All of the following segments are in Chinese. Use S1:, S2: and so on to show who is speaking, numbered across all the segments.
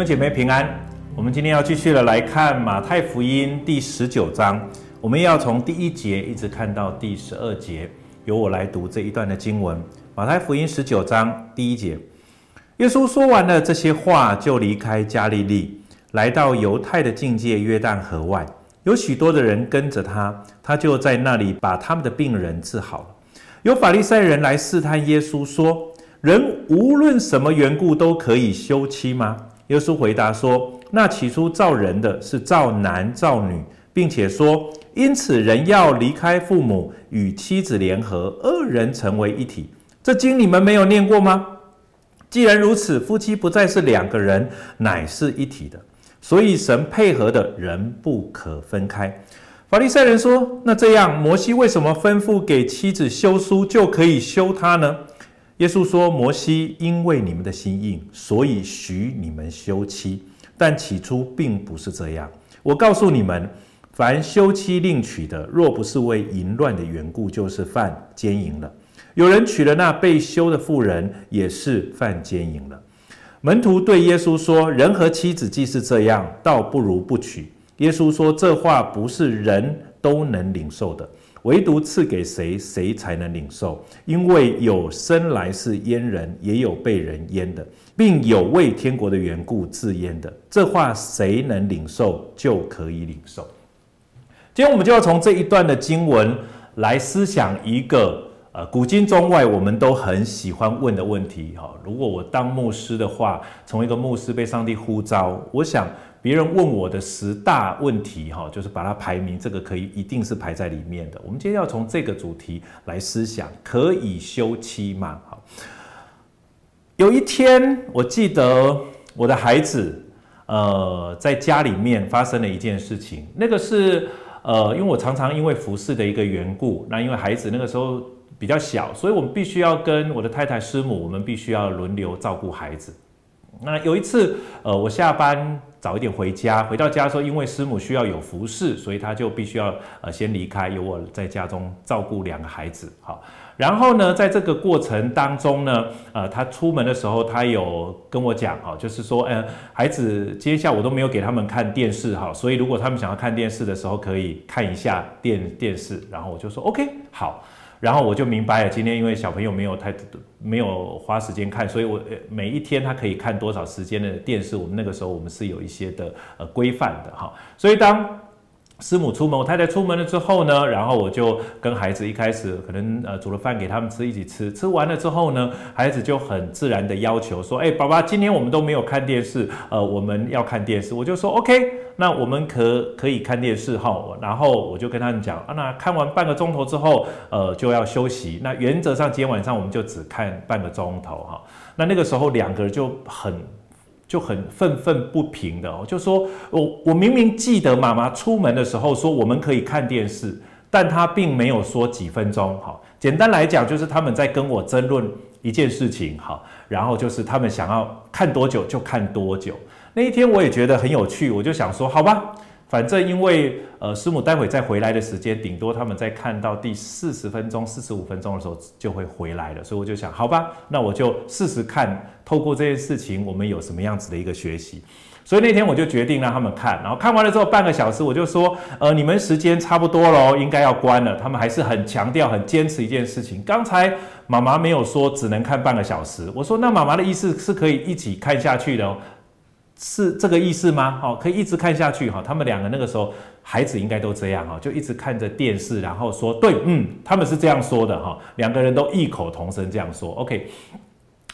S1: 兄姐妹平安，我们今天要继续的来看马太福音第十九章，我们要从第一节一直看到第十二节，由我来读这一段的经文。马太福音十九章第一节，耶稣说完了这些话，就离开加利利，来到犹太的境界约旦河外，有许多的人跟着他，他就在那里把他们的病人治好了。有法利赛人来试探耶稣说：“人无论什么缘故都可以休妻吗？”耶稣回答说：“那起初造人的是造男造女，并且说，因此人要离开父母，与妻子联合，二人成为一体。这经你们没有念过吗？既然如此，夫妻不再是两个人，乃是一体的。所以神配合的人不可分开。”法利赛人说：“那这样，摩西为什么吩咐给妻子休书，就可以休她呢？”耶稣说：“摩西因为你们的心硬，所以许你们休妻，但起初并不是这样。我告诉你们，凡休妻另娶的，若不是为淫乱的缘故，就是犯奸淫了。有人娶了那被休的妇人，也是犯奸淫了。”门徒对耶稣说：“人和妻子既是这样，倒不如不娶。”耶稣说：“这话不是人都能领受的。”唯独赐给谁，谁才能领受。因为有生来是阉人，也有被人阉的，并有为天国的缘故自阉的。这话谁能领受，就可以领受。今天我们就要从这一段的经文来思想一个呃，古今中外我们都很喜欢问的问题。哈，如果我当牧师的话，从一个牧师被上帝呼召，我想。别人问我的十大问题，哈，就是把它排名，这个可以一定是排在里面的。我们今天要从这个主题来思想，可以休妻吗？好，有一天，我记得我的孩子，呃，在家里面发生了一件事情。那个是，呃，因为我常常因为服侍的一个缘故，那因为孩子那个时候比较小，所以我们必须要跟我的太太师母，我们必须要轮流照顾孩子。那有一次，呃，我下班早一点回家，回到家的时候，因为师母需要有服侍，所以他就必须要呃先离开，由我在家中照顾两个孩子。好，然后呢，在这个过程当中呢，呃，他出门的时候，他有跟我讲，哈，就是说，呃，孩子接下我都没有给他们看电视，哈，所以如果他们想要看电视的时候，可以看一下电电视。然后我就说，OK，好。然后我就明白了，今天因为小朋友没有太没有花时间看，所以我每一天他可以看多少时间的电视，我们那个时候我们是有一些的呃规范的哈。所以当师母出门，我太太出门了之后呢，然后我就跟孩子一开始可能呃煮了饭给他们吃，一起吃，吃完了之后呢，孩子就很自然的要求说，哎，爸爸，今天我们都没有看电视，呃，我们要看电视，我就说 OK。那我们可可以看电视哈，然后我就跟他们讲啊，那看完半个钟头之后，呃，就要休息。那原则上今天晚上我们就只看半个钟头哈。那那个时候两个人就很就很愤愤不平的哦，就说我我明明记得妈妈出门的时候说我们可以看电视，但她并没有说几分钟哈。简单来讲就是他们在跟我争论一件事情哈，然后就是他们想要看多久就看多久。那一天我也觉得很有趣，我就想说，好吧，反正因为呃师母待会再回来的时间，顶多他们在看到第四十分钟、四十五分钟的时候就会回来了，所以我就想，好吧，那我就试试看，透过这件事情，我们有什么样子的一个学习。所以那天我就决定让他们看，然后看完了之后半个小时，我就说，呃，你们时间差不多了，应该要关了。他们还是很强调、很坚持一件事情。刚才妈妈没有说只能看半个小时，我说那妈妈的意思是可以一起看下去的哦。是这个意思吗？好，可以一直看下去哈。他们两个那个时候孩子应该都这样哈，就一直看着电视，然后说对，嗯，他们是这样说的哈。两个人都异口同声这样说。OK，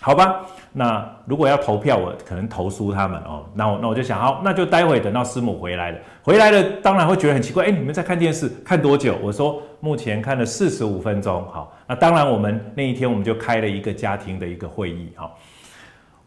S1: 好吧。那如果要投票，我可能投输他们哦。那我那我就想，好，那就待会等到师母回来了，回来了当然会觉得很奇怪，哎，你们在看电视看多久？我说目前看了四十五分钟。好，那当然我们那一天我们就开了一个家庭的一个会议哈。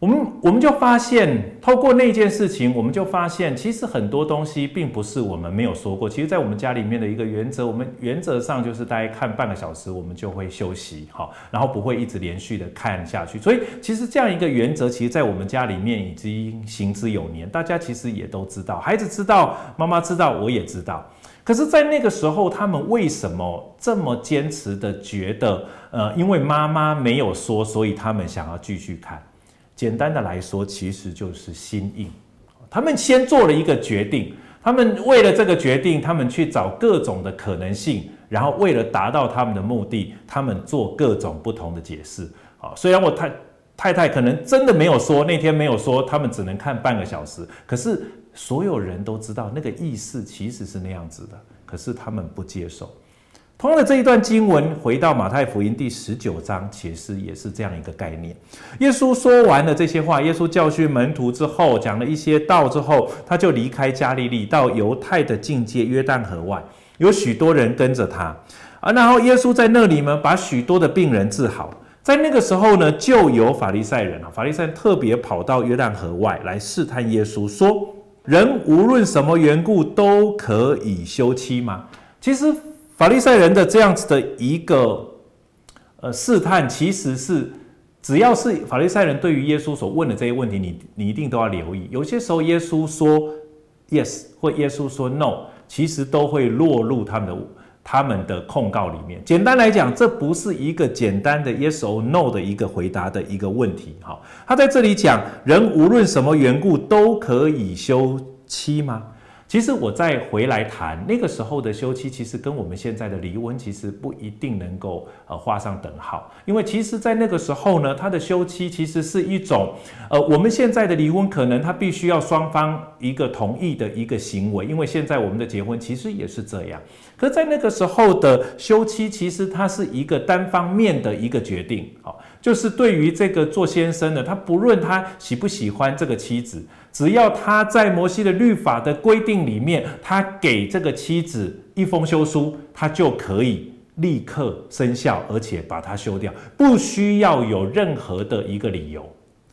S1: 我们我们就发现，透过那件事情，我们就发现，其实很多东西并不是我们没有说过。其实，在我们家里面的一个原则，我们原则上就是大概看半个小时，我们就会休息，好，然后不会一直连续的看下去。所以，其实这样一个原则，其实在我们家里面已经行之有年，大家其实也都知道，孩子知道，妈妈知道，我也知道。可是，在那个时候，他们为什么这么坚持的觉得，呃，因为妈妈没有说，所以他们想要继续看？简单的来说，其实就是心硬。他们先做了一个决定，他们为了这个决定，他们去找各种的可能性，然后为了达到他们的目的，他们做各种不同的解释。好，虽然我太太太可能真的没有说，那天没有说，他们只能看半个小时，可是所有人都知道那个意思其实是那样子的，可是他们不接受。同样的这一段经文，回到马太福音第十九章，其实也是这样一个概念。耶稣说完了这些话，耶稣教训门徒之后，讲了一些道之后，他就离开加利利，到犹太的境界约旦河外，有许多人跟着他啊。然后耶稣在那里呢，把许多的病人治好。在那个时候呢，就有法利赛人啊，法利赛人特别跑到约旦河外来试探耶稣，说：人无论什么缘故都可以休妻吗？其实。法利赛人的这样子的一个呃试探，其实是只要是法利赛人对于耶稣所问的这些问题，你你一定都要留意。有些时候耶稣说 yes 或耶稣说 no，其实都会落入他们的他们的控告里面。简单来讲，这不是一个简单的 yes or no 的一个回答的一个问题。好，他在这里讲，人无论什么缘故都可以休妻吗？其实我再回来谈那个时候的休妻，其实跟我们现在的离婚其实不一定能够呃画上等号，因为其实，在那个时候呢，他的休妻其实是一种呃我们现在的离婚，可能他必须要双方一个同意的一个行为，因为现在我们的结婚其实也是这样。可在那个时候的休妻，其实它是一个单方面的一个决定，好，就是对于这个做先生的，他不论他喜不喜欢这个妻子。只要他在摩西的律法的规定里面，他给这个妻子一封休书，他就可以立刻生效，而且把它休掉，不需要有任何的一个理由。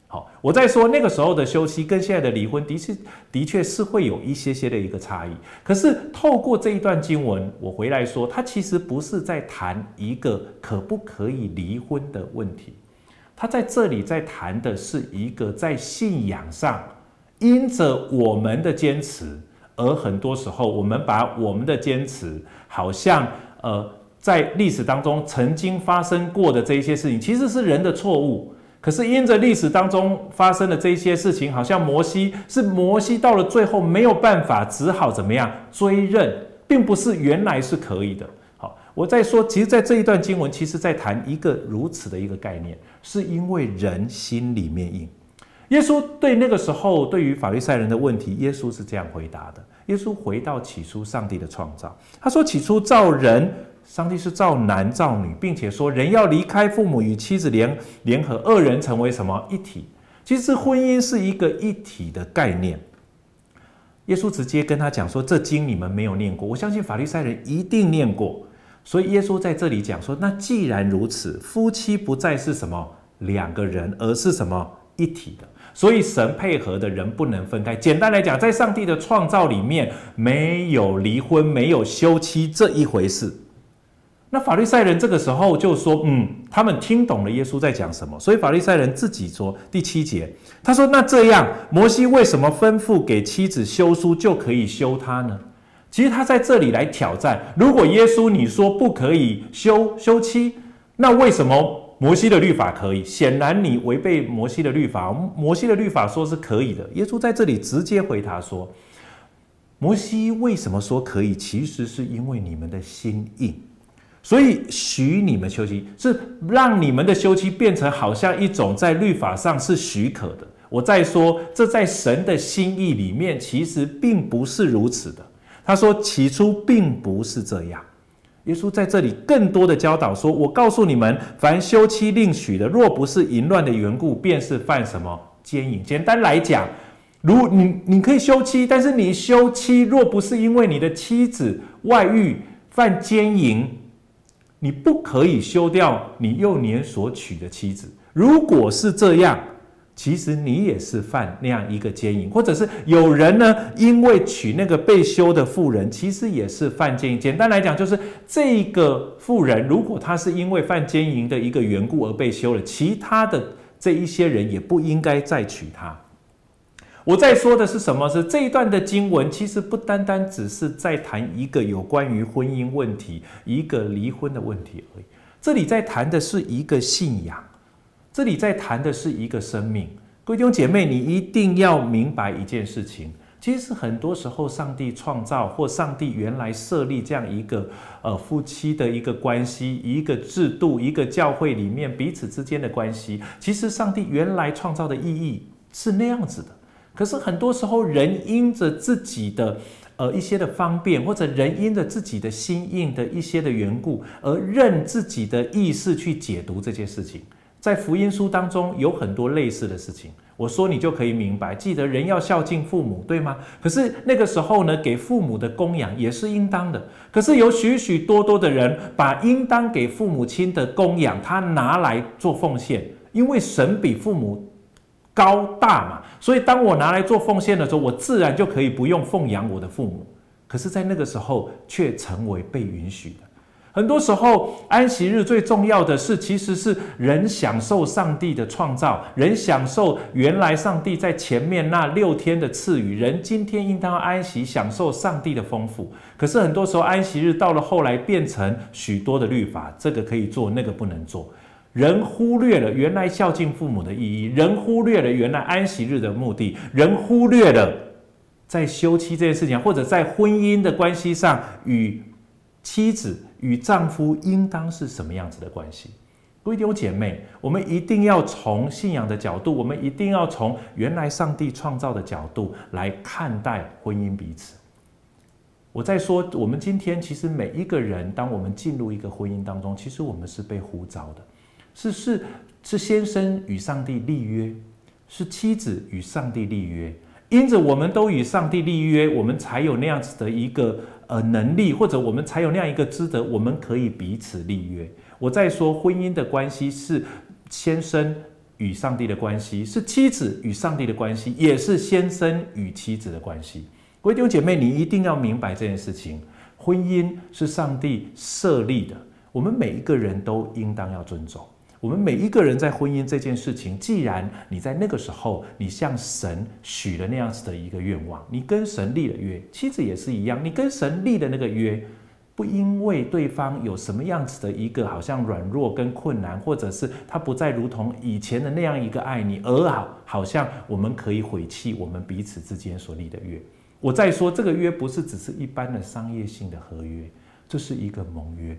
S1: 好，我在说那个时候的休妻跟现在的离婚的确的确是会有一些些的一个差异。可是透过这一段经文，我回来说，他其实不是在谈一个可不可以离婚的问题，他在这里在谈的是一个在信仰上。因着我们的坚持，而很多时候我们把我们的坚持，好像呃，在历史当中曾经发生过的这一些事情，其实是人的错误。可是因着历史当中发生的这一些事情，好像摩西是摩西到了最后没有办法，只好怎么样追认，并不是原来是可以的。好，我在说，其实，在这一段经文，其实在谈一个如此的一个概念，是因为人心里面硬。耶稣对那个时候对于法利赛人的问题，耶稣是这样回答的。耶稣回到起初上帝的创造，他说：“起初造人，上帝是造男造女，并且说人要离开父母与妻子联联合，二人成为什么一体？其实婚姻是一个一体的概念。”耶稣直接跟他讲说：“这经你们没有念过，我相信法利赛人一定念过。”所以耶稣在这里讲说：“那既然如此，夫妻不再是什么两个人，而是什么一体的。”所以神配合的人不能分开。简单来讲，在上帝的创造里面，没有离婚，没有休妻这一回事。那法利赛人这个时候就说：“嗯，他们听懂了耶稣在讲什么。”所以法利赛人自己说第七节，他说：“那这样，摩西为什么吩咐给妻子休书就可以休他呢？”其实他在这里来挑战：如果耶稣你说不可以休休妻，那为什么？摩西的律法可以，显然你违背摩西的律法。摩西的律法说是可以的。耶稣在这里直接回答说：“摩西为什么说可以？其实是因为你们的心硬，所以许你们休妻，是让你们的休妻变成好像一种在律法上是许可的。我再说，这在神的心意里面其实并不是如此的。他说起初并不是这样。”耶稣在这里更多的教导说：“我告诉你们，凡休妻另娶的，若不是淫乱的缘故，便是犯什么奸淫。简单来讲，如你你可以休妻，但是你休妻若不是因为你的妻子外遇犯奸淫，你不可以休掉你幼年所娶的妻子。如果是这样。”其实你也是犯那样一个奸淫，或者是有人呢，因为娶那个被休的妇人，其实也是犯奸淫。简单来讲，就是这个妇人，如果她是因为犯奸淫的一个缘故而被休了，其他的这一些人也不应该再娶她。我在说的是什么？是这一段的经文，其实不单单只是在谈一个有关于婚姻问题、一个离婚的问题而已。这里在谈的是一个信仰。这里在谈的是一个生命，各位弟兄姐妹，你一定要明白一件事情。其实很多时候，上帝创造或上帝原来设立这样一个呃夫妻的一个关系，一个制度，一个教会里面彼此之间的关系，其实上帝原来创造的意义是那样子的。可是很多时候，人因着自己的呃一些的方便，或者人因着自己的心硬的一些的缘故，而任自己的意识去解读这件事情。在福音书当中有很多类似的事情。我说你就可以明白，记得人要孝敬父母，对吗？可是那个时候呢，给父母的供养也是应当的。可是有许许多多的人把应当给父母亲的供养，他拿来做奉献，因为神比父母高大嘛，所以当我拿来做奉献的时候，我自然就可以不用奉养我的父母。可是，在那个时候却成为被允许的。很多时候，安息日最重要的是，其实是人享受上帝的创造，人享受原来上帝在前面那六天的赐予，人今天应当安息，享受上帝的丰富。可是很多时候，安息日到了后来变成许多的律法，这个可以做，那个不能做。人忽略了原来孝敬父母的意义，人忽略了原来安息日的目的，人忽略了在休妻这件事情，或者在婚姻的关系上与妻子。与丈夫应当是什么样子的关系？各位弟兄姐妹，我们一定要从信仰的角度，我们一定要从原来上帝创造的角度来看待婚姻彼此。我在说，我们今天其实每一个人，当我们进入一个婚姻当中，其实我们是被呼召的，是是是先生与上帝立约，是妻子与上帝立约。因着我们都与上帝立约，我们才有那样子的一个呃能力，或者我们才有那样一个资格，我们可以彼此立约。我在说婚姻的关系是先生与上帝的关系，是妻子与上帝的关系，也是先生与妻子的关系。各位弟兄姐妹，你一定要明白这件事情：婚姻是上帝设立的，我们每一个人都应当要尊重。我们每一个人在婚姻这件事情，既然你在那个时候，你向神许了那样子的一个愿望，你跟神立了约，妻子也是一样，你跟神立的那个约，不因为对方有什么样子的一个好像软弱跟困难，或者是他不再如同以前的那样一个爱你，而好好像我们可以毁弃我们彼此之间所立的约。我再说，这个约不是只是一般的商业性的合约，这是一个盟约。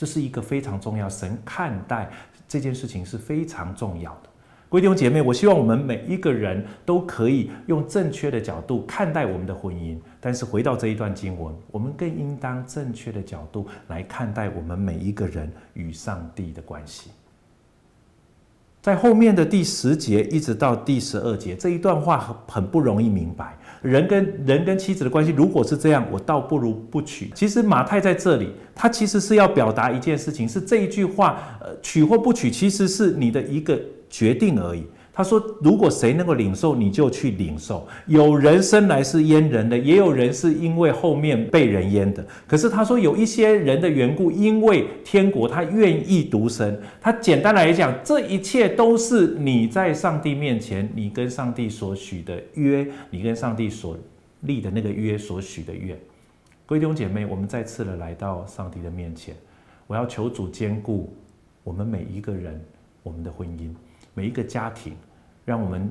S1: 这是一个非常重要，神看待这件事情是非常重要的。各位弟兄姐妹，我希望我们每一个人都可以用正确的角度看待我们的婚姻。但是回到这一段经文，我们更应当正确的角度来看待我们每一个人与上帝的关系。在后面的第十节一直到第十二节这一段话很不容易明白。人跟人跟妻子的关系，如果是这样，我倒不如不娶。其实马太在这里，他其实是要表达一件事情，是这一句话，呃，娶或不娶，其实是你的一个决定而已。他说：“如果谁能够领受，你就去领受。有人生来是阉人的，也有人是因为后面被人阉的。可是他说，有一些人的缘故，因为天国他愿意独身。他简单来讲，这一切都是你在上帝面前，你跟上帝所许的约，你跟上帝所立的那个约所许的愿。各位弟兄姐妹，我们再次的来到上帝的面前，我要求主兼顾我们每一个人，我们的婚姻。”每一个家庭，让我们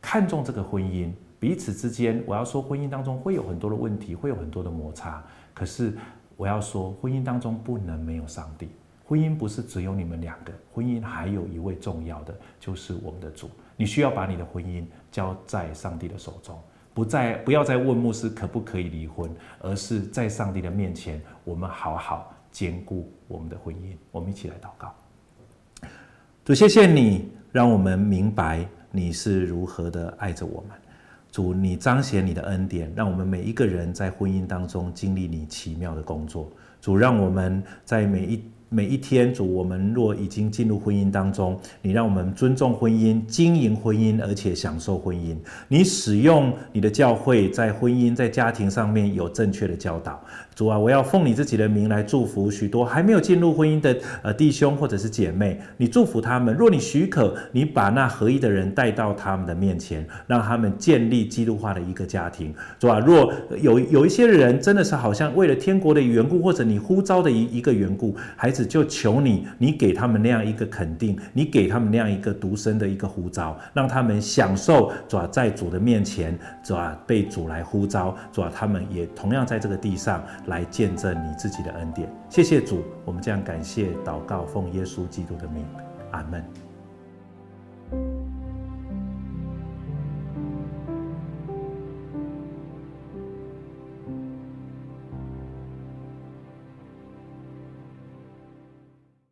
S1: 看重这个婚姻，彼此之间，我要说，婚姻当中会有很多的问题，会有很多的摩擦。可是我要说，婚姻当中不能没有上帝。婚姻不是只有你们两个，婚姻还有一位重要的，就是我们的主。你需要把你的婚姻交在上帝的手中，不再不要再问牧师可不可以离婚，而是在上帝的面前，我们好好兼顾我们的婚姻。我们一起来祷告，主，谢谢你。让我们明白你是如何的爱着我们，主，你彰显你的恩典，让我们每一个人在婚姻当中经历你奇妙的工作，主，让我们在每一。每一天，主，我们若已经进入婚姻当中，你让我们尊重婚姻、经营婚姻，而且享受婚姻。你使用你的教会，在婚姻、在家庭上面有正确的教导。主啊，我要奉你自己的名来祝福许多还没有进入婚姻的呃弟兄或者是姐妹。你祝福他们，若你许可，你把那合一的人带到他们的面前，让他们建立基督化的一个家庭。主啊，若有有一些人真的是好像为了天国的缘故，或者你呼召的一一个缘故，孩子就求你，你给他们那样一个肯定，你给他们那样一个独身的一个呼召，让他们享受主啊，在主的面前，主啊，被主来呼召，主啊，他们也同样在这个地上。来见证你自己的恩典。谢谢主，我们这样感谢祷告，奉耶稣基督的名，阿门。